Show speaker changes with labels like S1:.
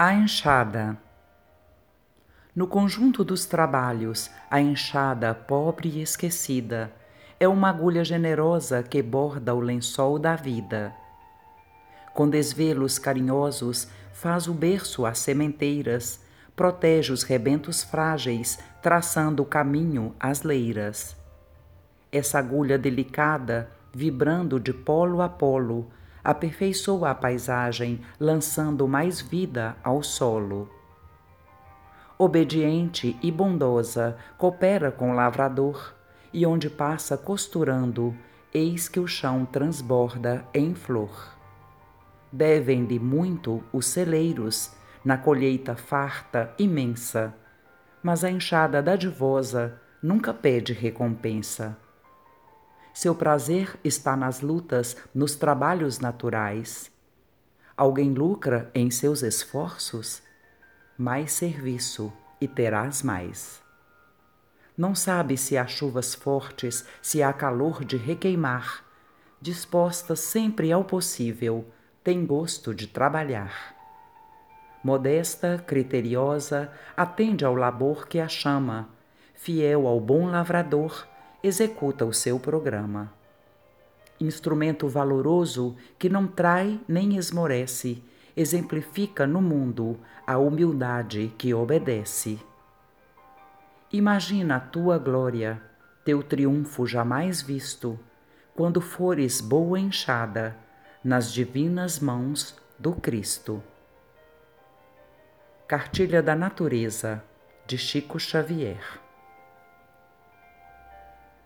S1: A enxada. No conjunto dos trabalhos, a enxada pobre e esquecida é uma agulha generosa que borda o lençol da vida. Com desvelos carinhosos, faz o berço às sementeiras, protege os rebentos frágeis, traçando o caminho às leiras. Essa agulha delicada, vibrando de polo a polo, aperfeiçoa a paisagem, lançando mais vida ao solo. Obediente e bondosa, coopera com o lavrador, e onde passa costurando, eis que o chão transborda em flor. Devem-lhe muito os celeiros, na colheita farta, imensa, mas a enxada dadivosa nunca pede recompensa seu prazer está nas lutas, nos trabalhos naturais. Alguém lucra em seus esforços? Mais serviço e terás mais. Não sabe se há chuvas fortes, se há calor de requeimar. Disposta sempre ao possível, tem gosto de trabalhar. Modesta, criteriosa, atende ao labor que a chama, fiel ao bom lavrador, executa o seu programa. Instrumento valoroso que não trai nem esmorece, exemplifica no mundo a humildade que obedece. Imagina a tua glória, teu triunfo jamais visto, quando fores boa enxada nas divinas mãos do Cristo. Cartilha da Natureza, de Chico Xavier